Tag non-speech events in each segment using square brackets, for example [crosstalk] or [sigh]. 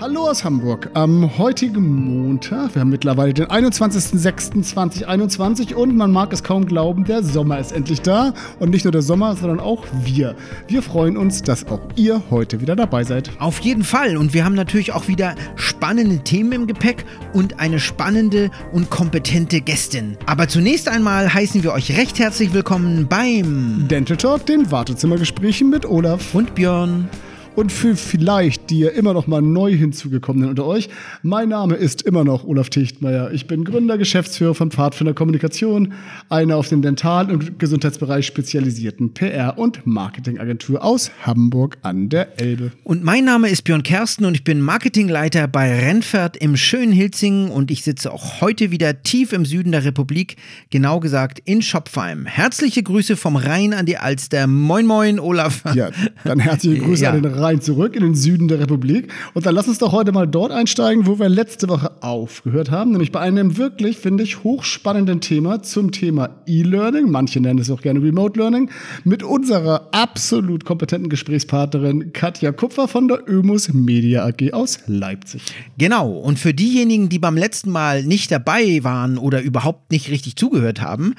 Hallo aus Hamburg. Am heutigen Montag, wir haben mittlerweile den 21.06.2021 und man mag es kaum glauben, der Sommer ist endlich da. Und nicht nur der Sommer, sondern auch wir. Wir freuen uns, dass auch ihr heute wieder dabei seid. Auf jeden Fall. Und wir haben natürlich auch wieder spannende Themen im Gepäck und eine spannende und kompetente Gästin. Aber zunächst einmal heißen wir euch recht herzlich willkommen beim Dental Talk, den Wartezimmergesprächen mit Olaf und Björn und für vielleicht die immer noch mal neu hinzugekommenen unter euch. Mein Name ist immer noch Olaf Tichtmeier. Ich bin Gründer, Geschäftsführer von Pfadfinder Kommunikation, einer auf den Dental- und Gesundheitsbereich spezialisierten PR- und Marketingagentur aus Hamburg an der Elbe. Und mein Name ist Björn Kersten und ich bin Marketingleiter bei Rennpferd im schönen Hilzingen und ich sitze auch heute wieder tief im Süden der Republik, genau gesagt in Schopfheim. Herzliche Grüße vom Rhein an die Alster. Moin moin, Olaf. Ja, dann herzliche Grüße [laughs] ja. an den Rhein rein zurück in den Süden der Republik. Und dann lass uns doch heute mal dort einsteigen, wo wir letzte Woche aufgehört haben, nämlich bei einem wirklich, finde ich, hochspannenden Thema zum Thema E-Learning. Manche nennen es auch gerne Remote Learning. Mit unserer absolut kompetenten Gesprächspartnerin Katja Kupfer von der Ömus Media AG aus Leipzig. Genau. Und für diejenigen, die beim letzten Mal nicht dabei waren oder überhaupt nicht richtig zugehört haben,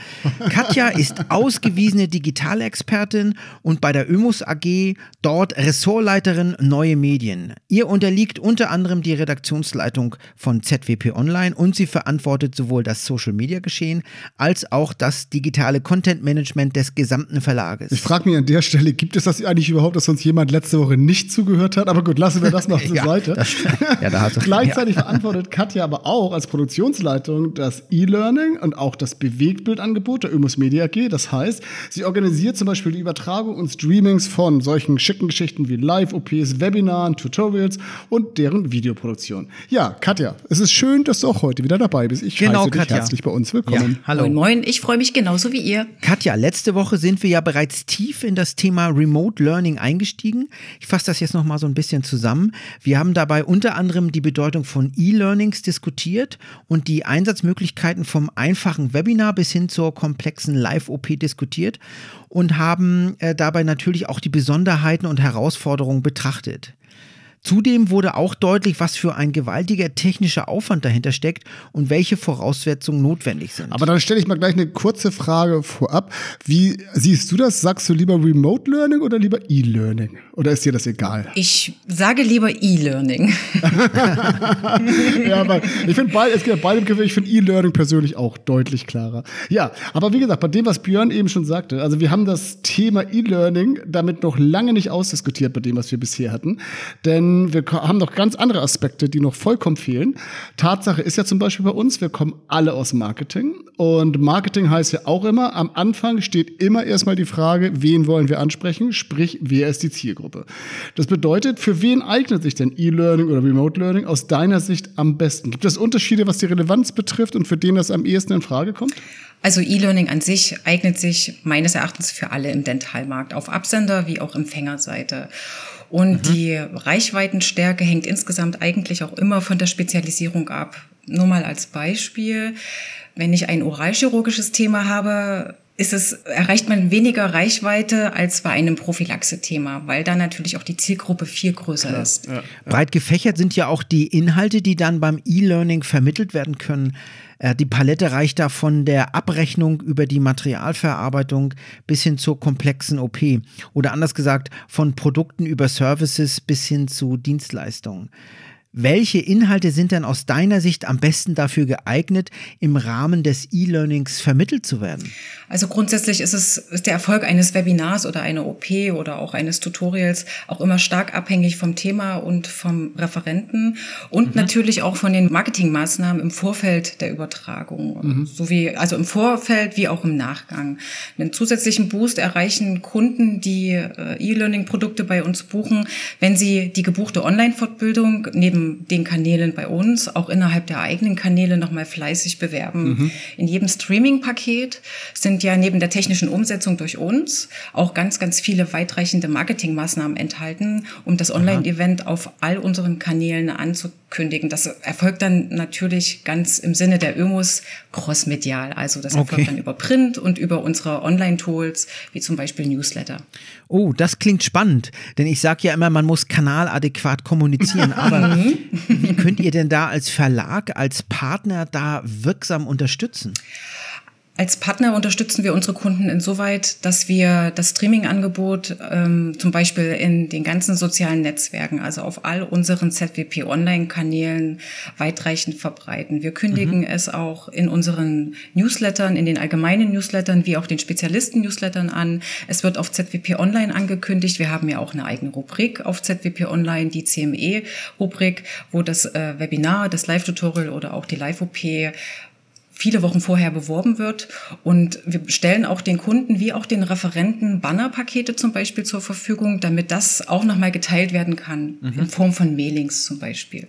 Katja ist [laughs] ausgewiesene Digitalexpertin und bei der Ömus AG dort Ressortleiterin Ressortleiterin Neue Medien. Ihr unterliegt unter anderem die Redaktionsleitung von ZWP Online und sie verantwortet sowohl das Social Media Geschehen als auch das digitale Content Management des gesamten Verlages. Ich frage mich an der Stelle, gibt es das eigentlich überhaupt, dass uns jemand letzte Woche nicht zugehört hat? Aber gut, lassen wir das mal [laughs] zur ja, Seite. Das, [laughs] ja, da hat Gleichzeitig ja. verantwortet Katja aber auch als Produktionsleitung das E-Learning und auch das Bewegtbildangebot der Ömus Media AG. Das heißt, sie organisiert zum Beispiel die Übertragung und Streamings von solchen schicken Geschichten wie Live Live-OPs, Webinaren, Tutorials und deren Videoproduktion. Ja, Katja, es ist schön, dass du auch heute wieder dabei bist. Ich genau, heiße dich Katja. herzlich bei uns willkommen. Ja, hallo. Moin, moin, ich freue mich genauso wie ihr. Katja, letzte Woche sind wir ja bereits tief in das Thema Remote Learning eingestiegen. Ich fasse das jetzt nochmal so ein bisschen zusammen. Wir haben dabei unter anderem die Bedeutung von E-Learnings diskutiert und die Einsatzmöglichkeiten vom einfachen Webinar bis hin zur komplexen Live-OP diskutiert und haben äh, dabei natürlich auch die Besonderheiten und Herausforderungen betrachtet. Zudem wurde auch deutlich, was für ein gewaltiger technischer Aufwand dahinter steckt und welche Voraussetzungen notwendig sind. Aber dann stelle ich mal gleich eine kurze Frage vorab. Wie siehst du das? Sagst du lieber Remote Learning oder lieber E-Learning? Oder ist dir das egal? Ich sage lieber E-Learning. [laughs] ja, aber ich finde beide, es gibt beide Begriffe. Ich finde E-Learning persönlich auch deutlich klarer. Ja, aber wie gesagt, bei dem, was Björn eben schon sagte, also wir haben das Thema E-Learning damit noch lange nicht ausdiskutiert bei dem, was wir bisher hatten. Denn wir haben noch ganz andere Aspekte, die noch vollkommen fehlen. Tatsache ist ja zum Beispiel bei uns, wir kommen alle aus Marketing. Und Marketing heißt ja auch immer, am Anfang steht immer erstmal die Frage, wen wollen wir ansprechen, sprich, wer ist die Zielgruppe. Das bedeutet, für wen eignet sich denn E-Learning oder Remote Learning aus deiner Sicht am besten? Gibt es Unterschiede, was die Relevanz betrifft und für den das am ehesten in Frage kommt? Also E-Learning an sich eignet sich meines Erachtens für alle im Dentalmarkt, auf Absender wie auch Empfängerseite. Und mhm. die Reichweitenstärke hängt insgesamt eigentlich auch immer von der Spezialisierung ab. Nur mal als Beispiel, wenn ich ein oralchirurgisches Thema habe, ist es, erreicht man weniger Reichweite als bei einem Prophylaxe-Thema, weil da natürlich auch die Zielgruppe viel größer ja, ist. Ja, ja. Breit gefächert sind ja auch die Inhalte, die dann beim E-Learning vermittelt werden können. Äh, die Palette reicht da von der Abrechnung über die Materialverarbeitung bis hin zur komplexen OP. Oder anders gesagt, von Produkten über Services bis hin zu Dienstleistungen. Welche Inhalte sind denn aus deiner Sicht am besten dafür geeignet, im Rahmen des E-Learnings vermittelt zu werden? Also grundsätzlich ist es ist der Erfolg eines Webinars oder einer OP oder auch eines Tutorials auch immer stark abhängig vom Thema und vom Referenten und mhm. natürlich auch von den Marketingmaßnahmen im Vorfeld der Übertragung, mhm. sowie also im Vorfeld wie auch im Nachgang. Einen zusätzlichen Boost erreichen Kunden, die äh, E-Learning-Produkte bei uns buchen, wenn sie die gebuchte Online-Fortbildung neben den Kanälen bei uns, auch innerhalb der eigenen Kanäle nochmal fleißig bewerben. Mhm. In jedem Streaming-Paket sind ja neben der technischen Umsetzung durch uns auch ganz, ganz viele weitreichende Marketingmaßnahmen enthalten, um das Online-Event auf all unseren Kanälen anzukündigen. Das erfolgt dann natürlich ganz im Sinne der ÖMUS crossmedial. Also das erfolgt okay. dann über Print und über unsere Online-Tools, wie zum Beispiel Newsletter. Oh, das klingt spannend, denn ich sage ja immer, man muss kanaladäquat kommunizieren, [laughs] aber Wie könnt ihr denn da als Verlag, als Partner da wirksam unterstützen? Als Partner unterstützen wir unsere Kunden insoweit, dass wir das Streaming-Angebot ähm, zum Beispiel in den ganzen sozialen Netzwerken, also auf all unseren ZWP Online-Kanälen weitreichend verbreiten. Wir kündigen mhm. es auch in unseren Newslettern, in den allgemeinen Newslettern wie auch den Spezialisten-Newslettern an. Es wird auf ZWP Online angekündigt. Wir haben ja auch eine eigene Rubrik auf ZWP Online, die CME-Rubrik, wo das äh, Webinar, das Live-Tutorial oder auch die Live-OP viele Wochen vorher beworben wird. Und wir stellen auch den Kunden wie auch den Referenten Bannerpakete zum Beispiel zur Verfügung, damit das auch nochmal geteilt werden kann, mhm. in Form von Mailings zum Beispiel.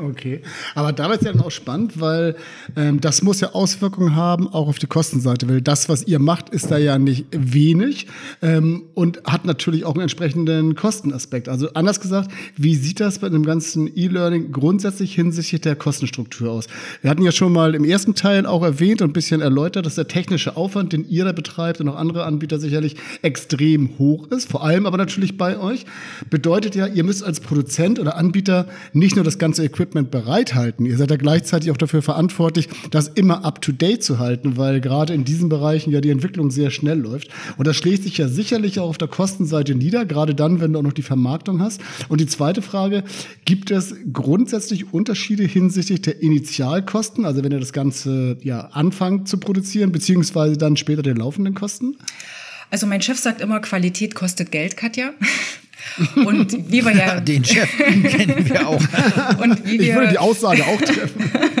Okay, aber da wird ja dann auch spannend, weil ähm, das muss ja Auswirkungen haben, auch auf die Kostenseite, weil das, was ihr macht, ist da ja nicht wenig ähm, und hat natürlich auch einen entsprechenden Kostenaspekt. Also anders gesagt, wie sieht das bei einem ganzen E-Learning grundsätzlich hinsichtlich der Kostenstruktur aus? Wir hatten ja schon mal im ersten Teil auch erwähnt und ein bisschen erläutert, dass der technische Aufwand, den ihr da betreibt und auch andere Anbieter sicherlich extrem hoch ist, vor allem aber natürlich bei euch. Bedeutet ja, ihr müsst als Produzent oder Anbieter nicht nur das ganze Equipment Equipment bereithalten. Ihr seid ja gleichzeitig auch dafür verantwortlich, das immer up-to-date zu halten, weil gerade in diesen Bereichen ja die Entwicklung sehr schnell läuft. Und das schlägt sich ja sicherlich auch auf der Kostenseite nieder, gerade dann, wenn du auch noch die Vermarktung hast. Und die zweite Frage, gibt es grundsätzlich Unterschiede hinsichtlich der Initialkosten, also wenn ihr das Ganze ja anfangt zu produzieren, beziehungsweise dann später den laufenden Kosten? Also mein Chef sagt immer, Qualität kostet Geld, Katja. Und wie wir ja. [laughs] Den Chef kennen wir auch. Und wie wir, ich würde die Aussage auch treffen. [laughs]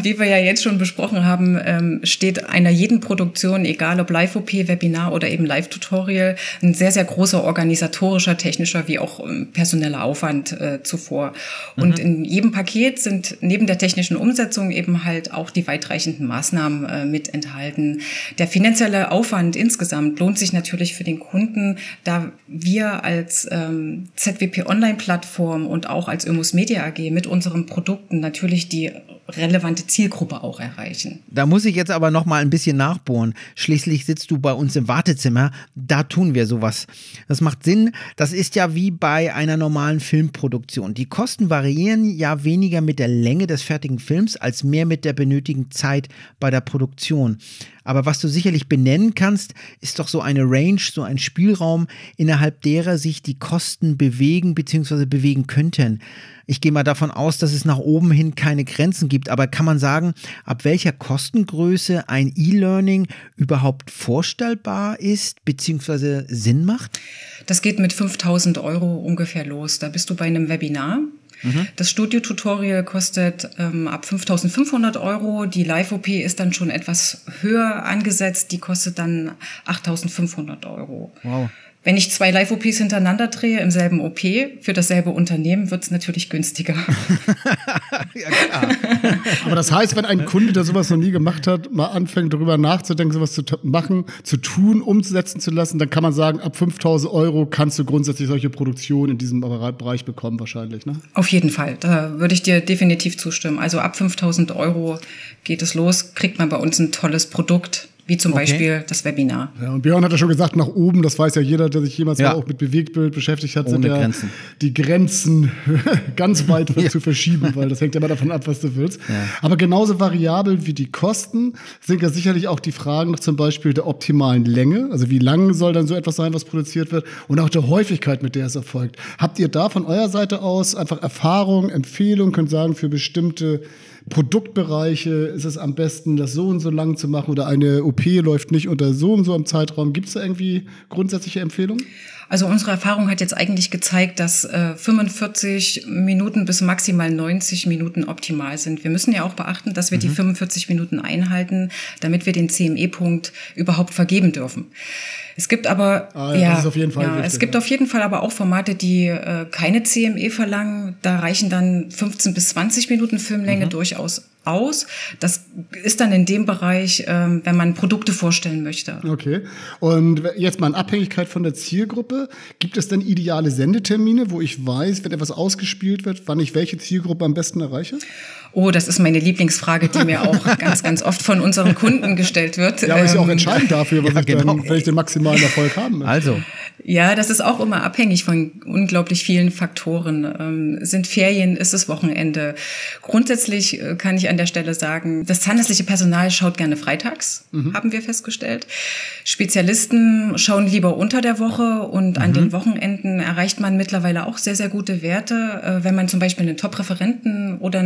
Und wie wir ja jetzt schon besprochen haben, ähm, steht einer jeden Produktion, egal ob Live-OP, Webinar oder eben Live-Tutorial, ein sehr, sehr großer organisatorischer, technischer wie auch ähm, personeller Aufwand äh, zuvor. Und mhm. in jedem Paket sind neben der technischen Umsetzung eben halt auch die weitreichenden Maßnahmen äh, mit enthalten. Der finanzielle Aufwand insgesamt lohnt sich natürlich für den Kunden, da wir als ähm, ZWP Online-Plattform und auch als Ömus Media AG mit unseren Produkten natürlich die relevante Zielgruppe auch erreichen. Da muss ich jetzt aber noch mal ein bisschen nachbohren. Schließlich sitzt du bei uns im Wartezimmer, da tun wir sowas. Das macht Sinn. Das ist ja wie bei einer normalen Filmproduktion. Die Kosten variieren ja weniger mit der Länge des fertigen Films als mehr mit der benötigten Zeit bei der Produktion. Aber was du sicherlich benennen kannst, ist doch so eine Range, so ein Spielraum, innerhalb derer sich die Kosten bewegen bzw. bewegen könnten. Ich gehe mal davon aus, dass es nach oben hin keine Grenzen gibt, aber kann man sagen, ab welcher Kostengröße ein E-Learning überhaupt vorstellbar ist bzw. Sinn macht? Das geht mit 5000 Euro ungefähr los. Da bist du bei einem Webinar. Mhm. Das Studio-Tutorial kostet ähm, ab 5500 Euro. Die Live-OP ist dann schon etwas höher angesetzt. Die kostet dann 8500 Euro. Wow. Wenn ich zwei Live-OPs hintereinander drehe im selben OP für dasselbe Unternehmen, wird es natürlich günstiger. [laughs] [laughs] ja, klar. Aber das heißt, wenn ein Kunde, der sowas noch nie gemacht hat, mal anfängt, darüber nachzudenken, sowas zu machen, zu tun, umzusetzen zu lassen, dann kann man sagen, ab 5000 Euro kannst du grundsätzlich solche Produktionen in diesem Bereich bekommen, wahrscheinlich. Ne? Auf jeden Fall. Da würde ich dir definitiv zustimmen. Also ab 5000 Euro geht es los, kriegt man bei uns ein tolles Produkt wie zum okay. Beispiel das Webinar. Ja, und Björn hat ja schon gesagt, nach oben, das weiß ja jeder, der sich jemals ja. auch mit Bewegtbild beschäftigt hat, Ohne sind ja Grenzen. die Grenzen [laughs] ganz weit [laughs] ja. zu verschieben, weil das hängt ja immer davon ab, was du willst. Ja. Aber genauso variabel wie die Kosten sind ja sicherlich auch die Fragen nach zum Beispiel der optimalen Länge, also wie lang soll dann so etwas sein, was produziert wird, und auch der Häufigkeit, mit der es erfolgt. Habt ihr da von eurer Seite aus einfach Erfahrungen, Empfehlungen, könnt sagen, für bestimmte Produktbereiche ist es am besten, das so und so lang zu machen oder eine OP läuft nicht unter so und so im Zeitraum. Gibt es da irgendwie grundsätzliche Empfehlungen? Also unsere Erfahrung hat jetzt eigentlich gezeigt, dass äh, 45 Minuten bis maximal 90 Minuten optimal sind. Wir müssen ja auch beachten, dass wir mhm. die 45 Minuten einhalten, damit wir den CME-Punkt überhaupt vergeben dürfen. Es gibt aber ah, ja, ja, ja es gibt auf jeden Fall aber auch Formate, die äh, keine CME verlangen. Da reichen dann 15 bis 20 Minuten Filmlänge mhm. durchaus aus. Das ist dann in dem Bereich, ähm, wenn man Produkte vorstellen möchte. Okay. Und jetzt mal in Abhängigkeit von der Zielgruppe, gibt es denn ideale Sendetermine, wo ich weiß, wenn etwas ausgespielt wird, wann ich welche Zielgruppe am besten erreiche? Oh, das ist meine Lieblingsfrage, die mir auch [laughs] ganz, ganz oft von unseren Kunden gestellt wird. Ja, aber ist ja auch ähm, entscheidend dafür, was [laughs] ja, ich genau. dann, wenn ich den maximalen Erfolg haben möchte. Also, Ja, das ist auch immer abhängig von unglaublich vielen Faktoren. Ähm, sind Ferien, ist es Wochenende? Grundsätzlich äh, kann ich an der Stelle sagen, das zahnärztliche Personal schaut gerne freitags, haben wir festgestellt. Spezialisten schauen lieber unter der Woche und an den Wochenenden erreicht man mittlerweile auch sehr, sehr gute Werte, äh, wenn man zum Beispiel einen Top-Referenten oder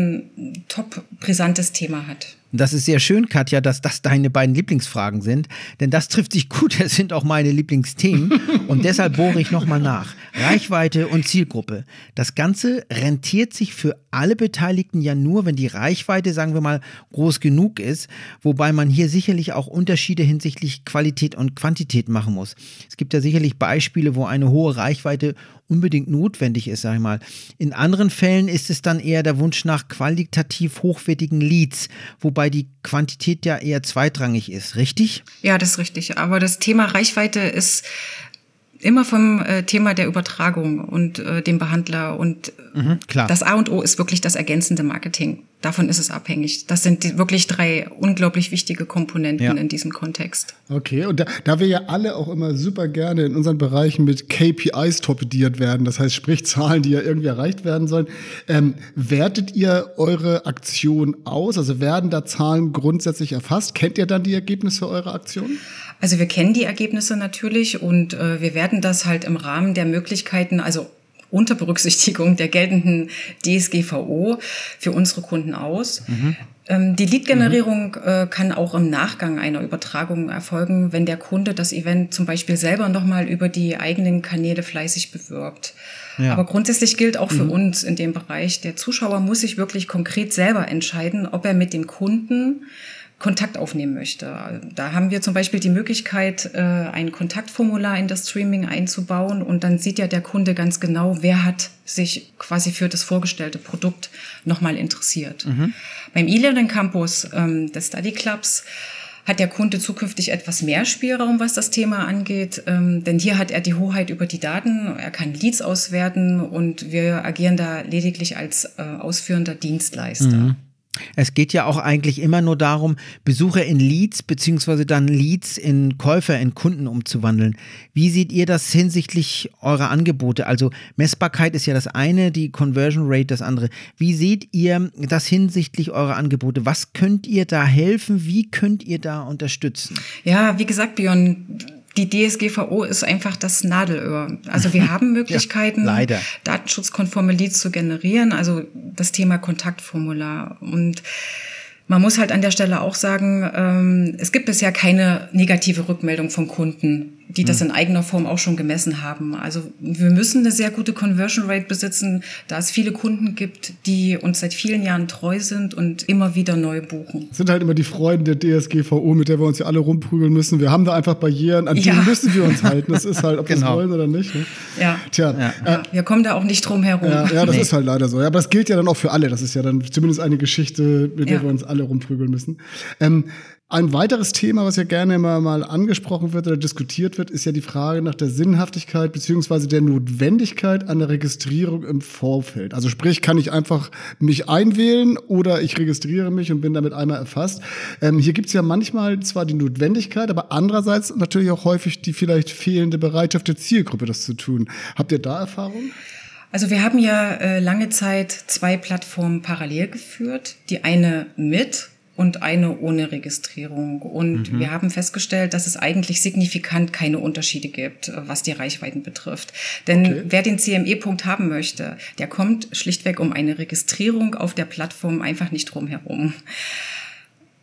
ein top-brisantes Thema hat. Das ist sehr schön, Katja, dass das deine beiden Lieblingsfragen sind, denn das trifft sich gut. Das sind auch meine Lieblingsthemen und deshalb bohre ich nochmal nach. Reichweite und Zielgruppe. Das Ganze rentiert sich für alle Beteiligten ja nur, wenn die Reichweite, sagen wir mal, groß genug ist, wobei man hier sicherlich auch Unterschiede hinsichtlich Qualität und Quantität machen muss. Es gibt ja sicherlich Beispiele, wo eine hohe Reichweite unbedingt notwendig ist, sag ich mal. In anderen Fällen ist es dann eher der Wunsch nach qualitativ hochwertigen Leads, wobei die Quantität ja eher zweitrangig ist, richtig? Ja, das ist richtig. Aber das Thema Reichweite ist immer vom äh, Thema der Übertragung und äh, dem Behandler und Mhm, das A und O ist wirklich das ergänzende Marketing. Davon ist es abhängig. Das sind die wirklich drei unglaublich wichtige Komponenten Ja. in diesem Kontext. Okay, und da, da wir ja alle auch immer super gerne in unseren Bereichen mit KPIs torpediert werden, das heißt sprich Zahlen, die ja irgendwie erreicht werden sollen, ähm, wertet ihr eure Aktion aus? Also werden da Zahlen grundsätzlich erfasst? Kennt ihr dann die Ergebnisse eurer Aktion? Also wir kennen die Ergebnisse natürlich und äh, wir werden das halt im Rahmen der Möglichkeiten, also unter Berücksichtigung der geltenden DSGVO für unsere Kunden aus. Ähm, die Lead-Generierung äh, kann auch im Nachgang einer Übertragung erfolgen, wenn der Kunde das Event zum Beispiel selber nochmal über die eigenen Kanäle fleißig bewirbt. Ja. Aber grundsätzlich gilt auch für uns in dem Bereich, der Zuschauer muss sich wirklich konkret selber entscheiden, ob er mit dem Kunden Kontakt aufnehmen möchte. Da haben wir zum Beispiel die Möglichkeit, äh, ein Kontaktformular in das Streaming einzubauen und dann sieht ja der Kunde ganz genau, wer hat sich quasi für das vorgestellte Produkt nochmal interessiert. Beim E-Learning Campus ähm, des Study Clubs hat der Kunde zukünftig etwas mehr Spielraum, was das Thema angeht. Ähm, denn hier hat er die Hoheit über die Daten, er kann Leads auswerten und wir agieren da lediglich als äh, ausführender Dienstleister. Es geht ja auch eigentlich immer nur darum, Besucher in Leads beziehungsweise dann Leads in Käufer, in Kunden umzuwandeln. Wie seht ihr das hinsichtlich eurer Angebote? Also Messbarkeit ist ja das eine, die Conversion Rate das andere. Wie seht ihr das hinsichtlich eurer Angebote? Was könnt ihr da helfen? Wie könnt ihr da unterstützen? Ja, wie gesagt, Björn, die DSGVO ist einfach das Nadelöhr. Also wir [laughs] haben Möglichkeiten, leider. datenschutzkonforme Leads zu generieren, also das Thema Kontaktformular. Und man muss halt an der Stelle auch sagen, ähm, es gibt bisher keine negative Rückmeldung von Kunden, die das in eigener Form auch schon gemessen haben. Also wir müssen eine sehr gute Conversion Rate besitzen, da es viele Kunden gibt, die uns seit vielen Jahren treu sind und immer wieder neu buchen. Das sind halt immer die Freuden der DSGVO, mit der wir uns ja alle rumprügeln müssen. Wir haben da einfach Barrieren, an die Ja. müssen wir uns halten. Das ist halt, ob wir Genau. es wollen oder nicht. Ne? Ja. Tja, Ja, wir kommen da auch nicht drum herum. Ja, ja das Nee. ist halt leider so. Ja, aber das gilt ja dann auch für alle. Das ist ja dann zumindest eine Geschichte, mit der wir uns alle rumprügeln müssen. Ähm, ein weiteres Thema, was ja gerne immer mal angesprochen wird oder diskutiert wird, ist ja die Frage nach der Sinnhaftigkeit beziehungsweise der Notwendigkeit einer Registrierung im Vorfeld. Also sprich, kann ich einfach mich einwählen oder ich registriere mich und bin damit einmal erfasst. Ähm, hier gibt es ja manchmal zwar die Notwendigkeit, aber andererseits natürlich auch häufig die vielleicht fehlende Bereitschaft der Zielgruppe, das zu tun. Habt ihr da Erfahrung? Also wir haben ja äh, lange Zeit zwei Plattformen parallel geführt. Die eine mit und eine ohne Registrierung. Und wir haben festgestellt, dass es eigentlich signifikant keine Unterschiede gibt, äh, was die Reichweiten betrifft. Denn Okay. wer den CME-Punkt haben möchte, der kommt schlichtweg um eine Registrierung auf der Plattform einfach nicht drum herum.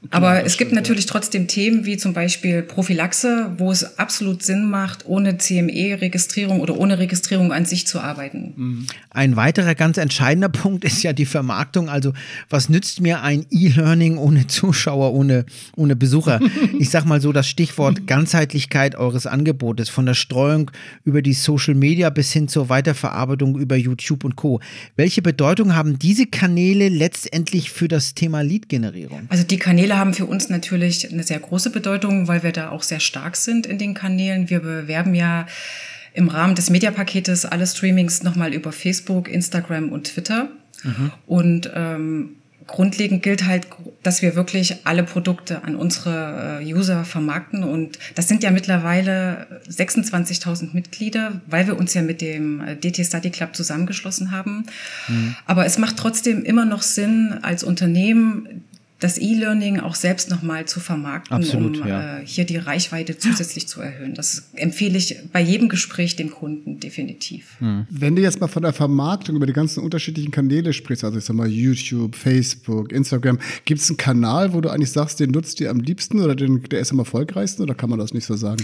Aber das es gibt natürlich trotzdem Themen wie zum Beispiel Prophylaxe, wo es absolut Sinn macht, ohne CME-Registrierung oder ohne Registrierung an sich zu arbeiten. Ein weiterer ganz entscheidender [laughs] Punkt ist ja die Vermarktung. Also, was nützt mir ein E-Learning ohne Zuschauer, ohne, ohne Besucher? [laughs] Ich sag mal so das Stichwort Ganzheitlichkeit eures Angebotes, von der Streuung über die Social Media bis hin zur Weiterverarbeitung über YouTube und Co. Welche Bedeutung haben diese Kanäle letztendlich für das Thema Lead-Generierung? Also die Kanäle haben für uns natürlich eine sehr große Bedeutung, weil wir da auch sehr stark sind in den Kanälen. Wir bewerben ja im Rahmen des Mediapaketes alle Streamings nochmal über Facebook, Instagram und Twitter. Und ähm, grundlegend gilt halt, dass wir wirklich alle Produkte an unsere äh, User vermarkten. Und das sind ja mittlerweile 26.000 Mitglieder, weil wir uns ja mit dem äh, DT Study Club zusammengeschlossen haben. Mhm. Aber es macht trotzdem immer noch Sinn, als Unternehmen das E-Learning auch selbst nochmal zu vermarkten, Absolut, um ja. äh, hier die Reichweite zusätzlich zu erhöhen. Das empfehle ich bei jedem Gespräch dem Kunden definitiv. Hm. Wenn du jetzt mal von der Vermarktung über die ganzen unterschiedlichen Kanäle sprichst, also ich sag mal YouTube, Facebook, Instagram, gibt es einen Kanal, wo du eigentlich sagst, den nutzt ihr am liebsten oder den, der ist am erfolgreichsten oder kann man das nicht so sagen?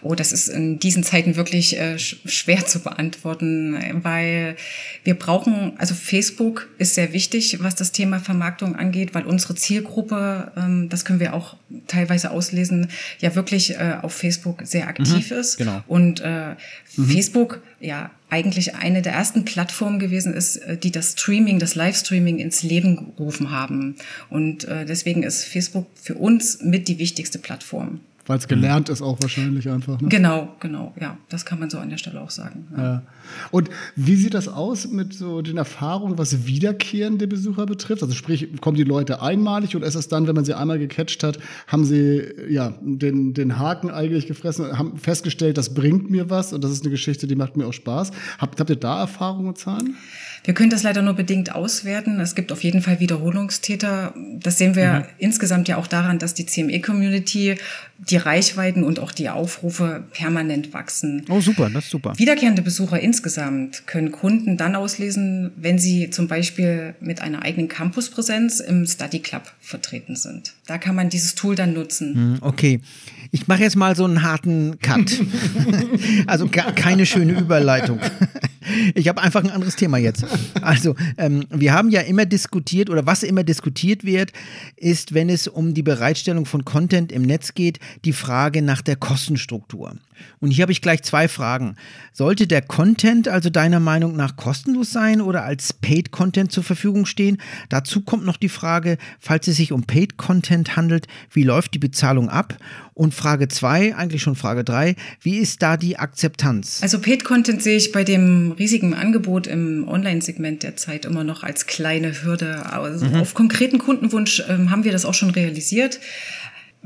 Oh, das ist in diesen Zeiten wirklich äh, schwer zu beantworten, weil wir brauchen, also Facebook ist sehr wichtig, was das Thema Vermarktung angeht, weil unsere Ziele Zielgruppe, ähm, das können wir auch teilweise auslesen, ja wirklich äh, auf Facebook sehr aktiv mhm, ist. Genau. Und äh, mhm. Facebook ja eigentlich eine der ersten Plattformen gewesen ist, äh, die das Streaming, das Livestreaming ins Leben gerufen haben. Und äh, deswegen ist Facebook für uns mit die wichtigste Plattform. Weil es gelernt ist auch wahrscheinlich einfach. Ne? Genau, genau, ja, das kann man so an der Stelle auch sagen. Ja. Ja. Und wie sieht das aus mit so den Erfahrungen, was wiederkehrende Besucher betrifft? Also sprich, kommen die Leute einmalig oder ist es dann, wenn man sie einmal gecatcht hat, haben sie ja den, den Haken eigentlich gefressen, haben festgestellt, das bringt mir was und das ist eine Geschichte, die macht mir auch Spaß. Habt, habt ihr da Erfahrungen und Zahlen? Wir können das leider nur bedingt auswerten. Es gibt auf jeden Fall Wiederholungstäter. Das sehen wir mhm. insgesamt ja auch daran, dass die CME-Community, die Reichweiten und auch die Aufrufe permanent wachsen. Oh, super, das ist super. Wiederkehrende Besucher insgesamt können Kunden dann auslesen, wenn sie zum Beispiel mit einer eigenen Campuspräsenz im Study Club vertreten sind. Da kann man dieses Tool dann nutzen. Hm, okay. Ich mache jetzt mal so einen harten Cut. [laughs] also keine schöne Überleitung. [laughs] Ich habe einfach ein anderes Thema jetzt. Also, ähm, wir haben ja immer diskutiert, oder was immer diskutiert wird, ist, wenn es um die Bereitstellung von Content im Netz geht, die Frage nach der Kostenstruktur. Und hier habe ich gleich zwei Fragen. Sollte der Content also deiner Meinung nach kostenlos sein oder als Paid Content zur Verfügung stehen? Dazu kommt noch die Frage, falls es sich um Paid Content handelt, wie läuft die Bezahlung ab? Und Frage zwei, eigentlich schon Frage drei, wie ist da die Akzeptanz? Also Paid Content sehe ich bei dem riesigen Angebot im Online-Segment derzeit immer noch als kleine Hürde. Also mhm. Auf konkreten Kundenwunsch ähm, haben wir das auch schon realisiert.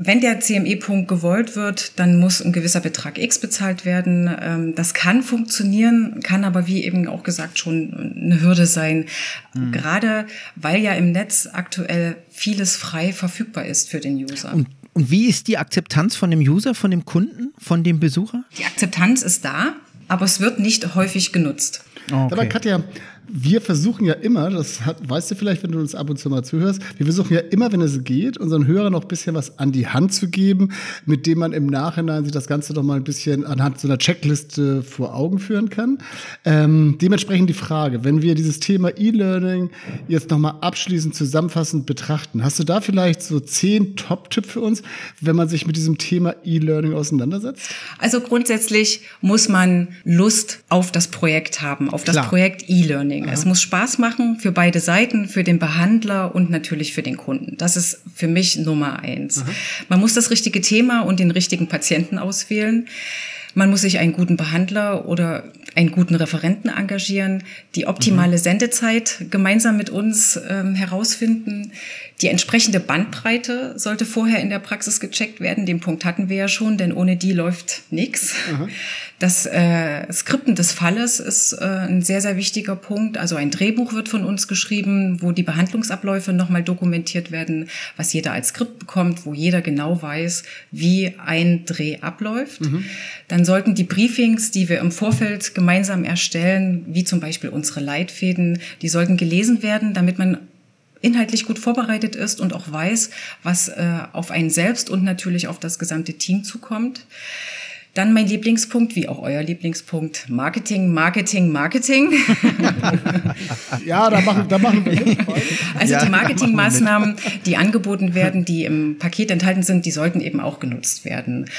Wenn der CME-Punkt gewollt wird, dann muss ein gewisser Betrag X bezahlt werden. Ähm, das kann funktionieren, kann aber wie eben auch gesagt schon eine Hürde sein. Mhm. Gerade weil ja im Netz aktuell vieles frei verfügbar ist für den User. Und, und wie ist die Akzeptanz von dem User, von dem Kunden, von dem Besucher? Die Akzeptanz ist da, aber es wird nicht häufig genutzt. Okay. Aber Katja, wir versuchen ja immer, das hat, weißt du vielleicht, wenn du uns ab und zu mal zuhörst, wir versuchen ja immer, wenn es geht, unseren Hörern noch ein bisschen was an die Hand zu geben, mit dem man im Nachhinein sich das Ganze noch mal ein bisschen anhand so einer Checkliste vor Augen führen kann. Ähm, dementsprechend die Frage, wenn wir dieses Thema E-Learning jetzt noch mal abschließend zusammenfassend betrachten, hast du da vielleicht so zehn Top-Tipps für uns, wenn man sich mit diesem Thema E-Learning auseinandersetzt? Also grundsätzlich muss man Lust auf das Projekt haben, auf das Klar. Projekt E-Learning. Training. Es muss Spaß machen für beide Seiten, für den Behandler und natürlich für den Kunden. Das ist für mich Nummer eins. Aha. Man muss das richtige Thema und den richtigen Patienten auswählen. Man muss sich einen guten Behandler oder einen guten Referenten engagieren, die optimale mhm. Sendezeit gemeinsam mit uns ähm, herausfinden. Die entsprechende Bandbreite sollte vorher in der Praxis gecheckt werden. Den Punkt hatten wir ja schon, denn ohne die läuft nichts. Das äh, Skripten des Falles ist äh, ein sehr, sehr wichtiger Punkt. Also ein Drehbuch wird von uns geschrieben, wo die Behandlungsabläufe nochmal dokumentiert werden, was jeder als Skript bekommt, wo jeder genau weiß, wie ein Dreh abläuft. Mhm. Dann sollten die Briefings, die wir im Vorfeld gemeinsam erstellen, wie zum Beispiel unsere Leitfäden, die sollten gelesen werden, damit man inhaltlich gut vorbereitet ist und auch weiß, was äh, auf einen selbst und natürlich auf das gesamte Team zukommt. Dann mein Lieblingspunkt, wie auch euer Lieblingspunkt, Marketing, Marketing, Marketing. [laughs] ja, da machen, da machen wir. Also ja, die Marketingmaßnahmen, die angeboten werden, die im Paket enthalten sind, die sollten eben auch genutzt werden.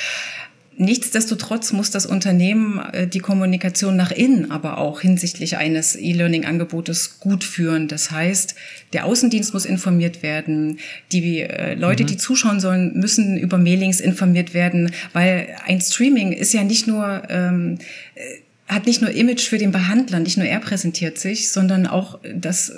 Nichtsdestotrotz muss das Unternehmen äh, die Kommunikation nach innen aber auch hinsichtlich eines E-Learning-Angebotes gut führen. Das heißt, der Außendienst muss informiert werden, die äh, Leute, mhm. die zuschauen sollen, müssen über Mailings informiert werden, weil ein Streaming ist ja nicht nur ähm, äh, hat nicht nur Image für den Behandler, nicht nur er präsentiert sich, sondern auch das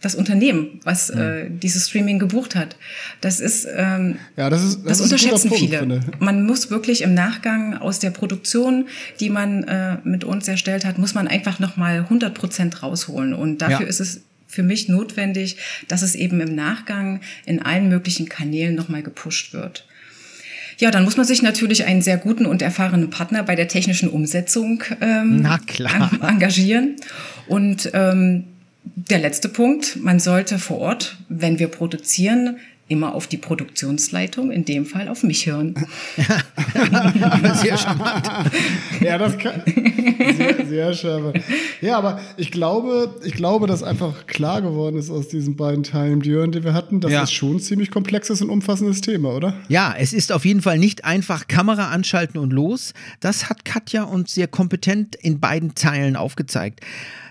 das Unternehmen, was äh, dieses Streaming gebucht hat. Das ist, ähm, ja, das, ist, das, das ist unterschätzen Punkt, viele. Man muss wirklich im Nachgang aus der Produktion, die man äh, mit uns erstellt hat, muss man einfach nochmal 100 Prozent rausholen. Und dafür ja. ist es für mich notwendig, dass es eben im Nachgang in allen möglichen Kanälen nochmal gepusht wird. Ja, dann muss man sich natürlich einen sehr guten und erfahrenen Partner bei der technischen Umsetzung ähm, engagieren. Und ähm, der letzte Punkt, man sollte vor Ort, wenn wir produzieren, immer auf die Produktionsleitung, in dem Fall auf mich hören. [laughs] sehr charmant. ja, das kann. Sehr, sehr charmant. Ja, aber ich glaube, ich glaube, dass einfach klar geworden ist aus diesen beiden Teilen, die wir hatten, dass ja. das schon ein ziemlich komplexes und umfassendes Thema, oder? Ja, es ist auf jeden Fall nicht einfach Kamera anschalten und los. Das hat Katja uns sehr kompetent in beiden Teilen aufgezeigt.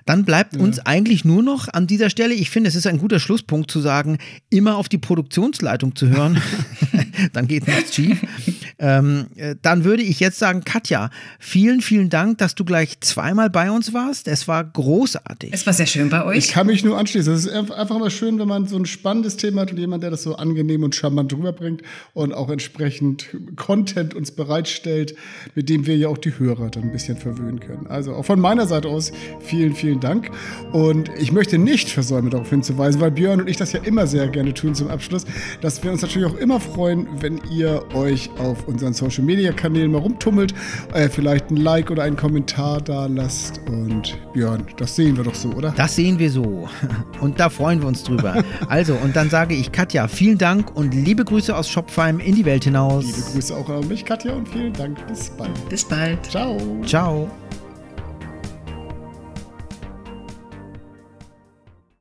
Dann bleibt ja. uns eigentlich nur noch an dieser Stelle, ich finde, es ist ein guter Schlusspunkt zu sagen, immer auf die Produktionsleitung zu hören. [laughs] dann geht nichts schief. Ähm, äh, dann würde ich jetzt sagen, Katja, vielen, vielen Dank, dass du gleich zweimal bei uns warst. Es war großartig. Es war sehr schön bei euch. Ich kann mich nur anschließen. Es ist einfach immer schön, wenn man so ein spannendes Thema hat und jemand, der das so angenehm und charmant rüberbringt und auch entsprechend Content uns bereitstellt, mit dem wir ja auch die Hörer dann ein bisschen verwöhnen können. Also auch von meiner Seite aus vielen, vielen vielen Dank. Und ich möchte nicht versäumen, darauf hinzuweisen, weil Björn und ich das ja immer sehr gerne tun zum Abschluss, dass wir uns natürlich auch immer freuen, wenn ihr euch auf unseren Social Media Kanälen mal rumtummelt, äh, vielleicht ein Like oder einen Kommentar da lasst. Und Björn, das sehen wir doch so, oder? Das sehen wir so. Und da freuen wir uns drüber. [laughs] also, und dann sage ich Katja, vielen Dank und liebe Grüße aus Shopfheim in die Welt hinaus. Liebe Grüße auch an mich, Katja, und vielen Dank. Bis bald. Bis bald. Ciao. Ciao.